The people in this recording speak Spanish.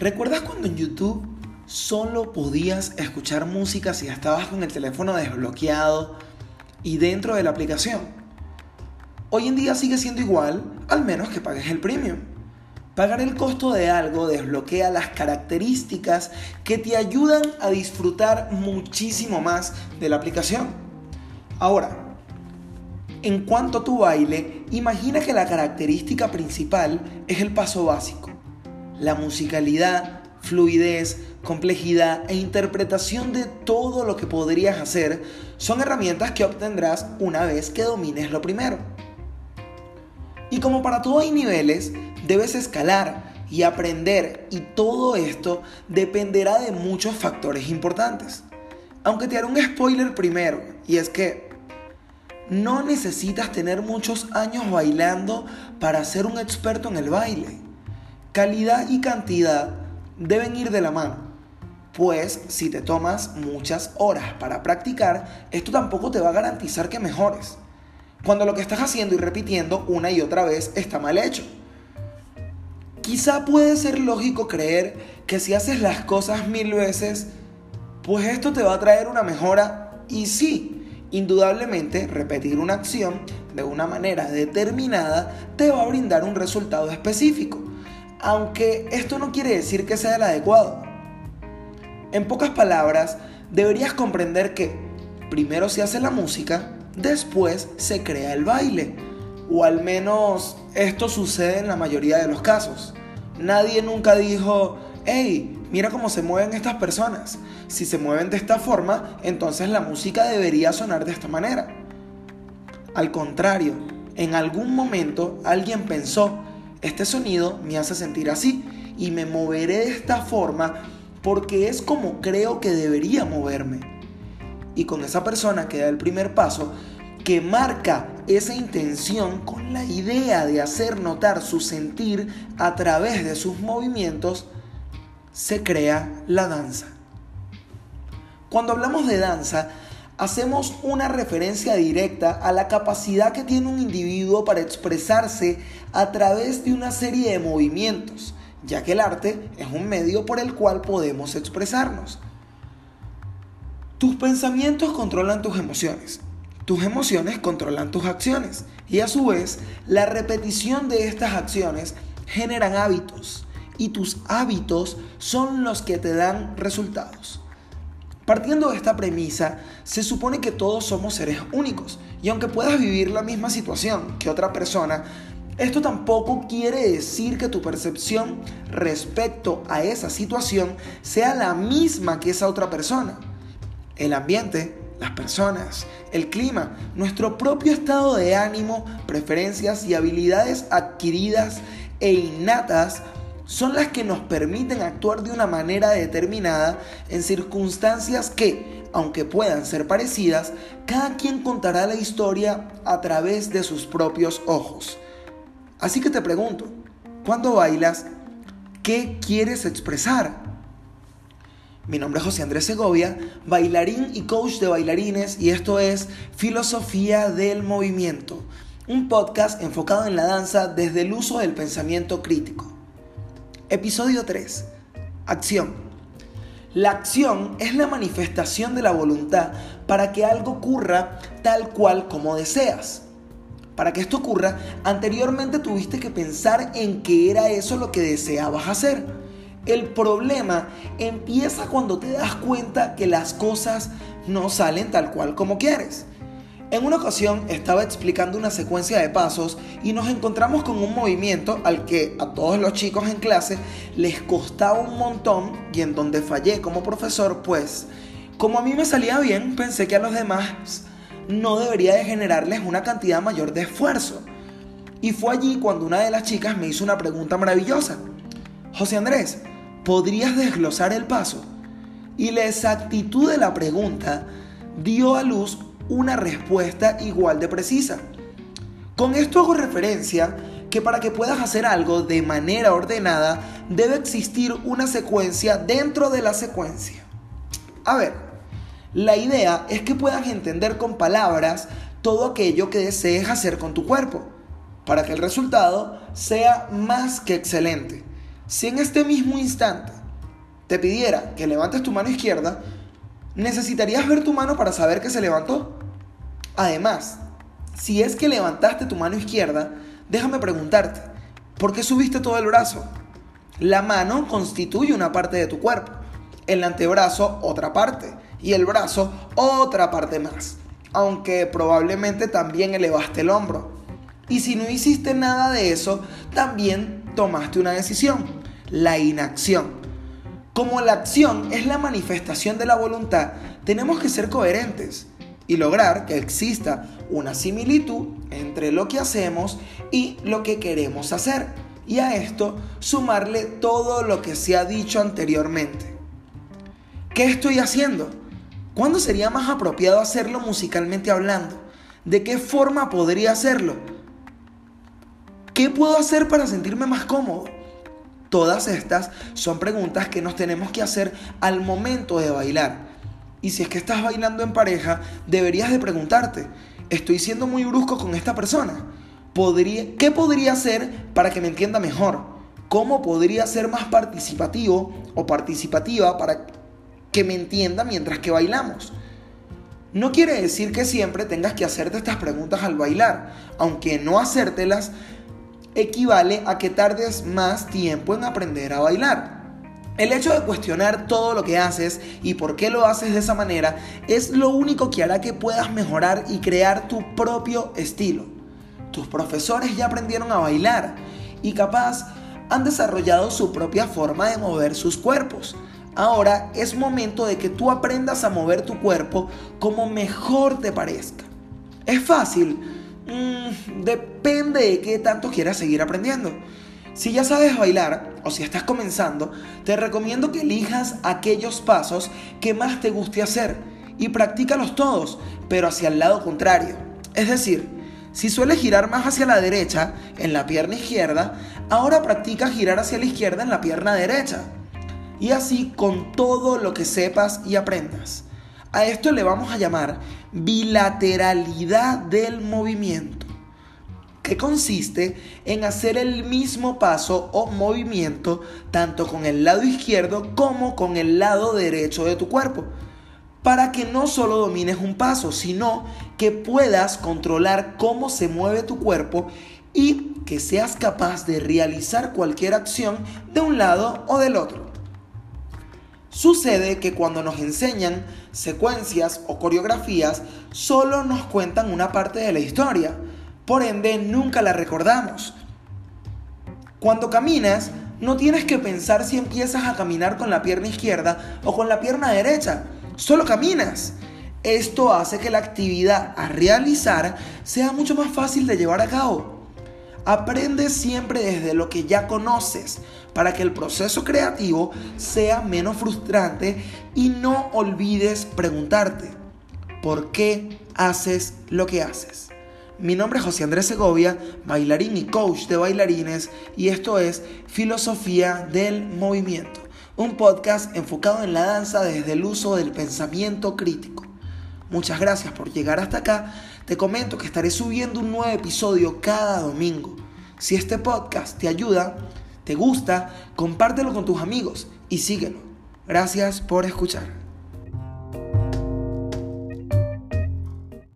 ¿Recuerdas cuando en YouTube solo podías escuchar música si estabas con el teléfono desbloqueado y dentro de la aplicación? Hoy en día sigue siendo igual, al menos que pagues el premium. Pagar el costo de algo desbloquea las características que te ayudan a disfrutar muchísimo más de la aplicación. Ahora, en cuanto a tu baile, imagina que la característica principal es el paso básico. La musicalidad, fluidez, complejidad e interpretación de todo lo que podrías hacer son herramientas que obtendrás una vez que domines lo primero. Y como para todo hay niveles, debes escalar y aprender y todo esto dependerá de muchos factores importantes. Aunque te haré un spoiler primero, y es que no necesitas tener muchos años bailando para ser un experto en el baile. Calidad y cantidad deben ir de la mano, pues si te tomas muchas horas para practicar, esto tampoco te va a garantizar que mejores. Cuando lo que estás haciendo y repitiendo una y otra vez está mal hecho. Quizá puede ser lógico creer que si haces las cosas mil veces, pues esto te va a traer una mejora y sí, indudablemente repetir una acción de una manera determinada te va a brindar un resultado específico, aunque esto no quiere decir que sea el adecuado. En pocas palabras, deberías comprender que primero se hace la música, después se crea el baile. O al menos esto sucede en la mayoría de los casos. Nadie nunca dijo, hey, mira cómo se mueven estas personas. Si se mueven de esta forma, entonces la música debería sonar de esta manera. Al contrario, en algún momento alguien pensó, este sonido me hace sentir así y me moveré de esta forma porque es como creo que debería moverme. Y con esa persona que da el primer paso, que marca esa intención con la idea de hacer notar su sentir a través de sus movimientos, se crea la danza. Cuando hablamos de danza, hacemos una referencia directa a la capacidad que tiene un individuo para expresarse a través de una serie de movimientos, ya que el arte es un medio por el cual podemos expresarnos. Tus pensamientos controlan tus emociones. Tus emociones controlan tus acciones y a su vez la repetición de estas acciones generan hábitos y tus hábitos son los que te dan resultados. Partiendo de esta premisa, se supone que todos somos seres únicos y aunque puedas vivir la misma situación que otra persona, esto tampoco quiere decir que tu percepción respecto a esa situación sea la misma que esa otra persona. El ambiente, las personas, el clima, nuestro propio estado de ánimo, preferencias y habilidades adquiridas e innatas son las que nos permiten actuar de una manera determinada en circunstancias que, aunque puedan ser parecidas, cada quien contará la historia a través de sus propios ojos. Así que te pregunto, cuando bailas, ¿qué quieres expresar? Mi nombre es José Andrés Segovia, bailarín y coach de bailarines y esto es Filosofía del Movimiento, un podcast enfocado en la danza desde el uso del pensamiento crítico. Episodio 3. Acción. La acción es la manifestación de la voluntad para que algo ocurra tal cual como deseas. Para que esto ocurra, anteriormente tuviste que pensar en que era eso lo que deseabas hacer el problema empieza cuando te das cuenta que las cosas no salen tal cual como quieres. En una ocasión estaba explicando una secuencia de pasos y nos encontramos con un movimiento al que a todos los chicos en clase les costaba un montón y en donde fallé como profesor, pues como a mí me salía bien, pensé que a los demás no debería de generarles una cantidad mayor de esfuerzo. Y fue allí cuando una de las chicas me hizo una pregunta maravillosa. José Andrés, ¿podrías desglosar el paso? Y la exactitud de la pregunta dio a luz una respuesta igual de precisa. Con esto hago referencia que para que puedas hacer algo de manera ordenada debe existir una secuencia dentro de la secuencia. A ver, la idea es que puedas entender con palabras todo aquello que desees hacer con tu cuerpo, para que el resultado sea más que excelente. Si en este mismo instante te pidiera que levantes tu mano izquierda, necesitarías ver tu mano para saber que se levantó. Además, si es que levantaste tu mano izquierda, déjame preguntarte, ¿por qué subiste todo el brazo? La mano constituye una parte de tu cuerpo, el antebrazo otra parte y el brazo otra parte más, aunque probablemente también elevaste el hombro. Y si no hiciste nada de eso, también tomaste una decisión, la inacción. Como la acción es la manifestación de la voluntad, tenemos que ser coherentes y lograr que exista una similitud entre lo que hacemos y lo que queremos hacer. Y a esto sumarle todo lo que se ha dicho anteriormente. ¿Qué estoy haciendo? ¿Cuándo sería más apropiado hacerlo musicalmente hablando? ¿De qué forma podría hacerlo? ¿Qué puedo hacer para sentirme más cómodo? Todas estas son preguntas que nos tenemos que hacer al momento de bailar. Y si es que estás bailando en pareja, deberías de preguntarte, ¿estoy siendo muy brusco con esta persona? ¿Podría, ¿Qué podría hacer para que me entienda mejor? ¿Cómo podría ser más participativo o participativa para que me entienda mientras que bailamos? No quiere decir que siempre tengas que hacerte estas preguntas al bailar, aunque no hacértelas equivale a que tardes más tiempo en aprender a bailar. El hecho de cuestionar todo lo que haces y por qué lo haces de esa manera es lo único que hará que puedas mejorar y crear tu propio estilo. Tus profesores ya aprendieron a bailar y capaz han desarrollado su propia forma de mover sus cuerpos. Ahora es momento de que tú aprendas a mover tu cuerpo como mejor te parezca. Es fácil, mm, depende de qué tanto quieras seguir aprendiendo. Si ya sabes bailar o si estás comenzando, te recomiendo que elijas aquellos pasos que más te guste hacer y practícalos todos, pero hacia el lado contrario. Es decir, si sueles girar más hacia la derecha en la pierna izquierda, ahora practica girar hacia la izquierda en la pierna derecha. Y así con todo lo que sepas y aprendas. A esto le vamos a llamar bilateralidad del movimiento que consiste en hacer el mismo paso o movimiento tanto con el lado izquierdo como con el lado derecho de tu cuerpo, para que no solo domines un paso, sino que puedas controlar cómo se mueve tu cuerpo y que seas capaz de realizar cualquier acción de un lado o del otro. Sucede que cuando nos enseñan secuencias o coreografías, solo nos cuentan una parte de la historia, por ende nunca la recordamos. Cuando caminas, no tienes que pensar si empiezas a caminar con la pierna izquierda o con la pierna derecha, solo caminas. Esto hace que la actividad a realizar sea mucho más fácil de llevar a cabo. Aprende siempre desde lo que ya conoces para que el proceso creativo sea menos frustrante y no olvides preguntarte, ¿por qué haces lo que haces? Mi nombre es José Andrés Segovia, bailarín y coach de bailarines, y esto es Filosofía del Movimiento, un podcast enfocado en la danza desde el uso del pensamiento crítico. Muchas gracias por llegar hasta acá. Te comento que estaré subiendo un nuevo episodio cada domingo. Si este podcast te ayuda, te gusta, compártelo con tus amigos y síguelo. Gracias por escuchar.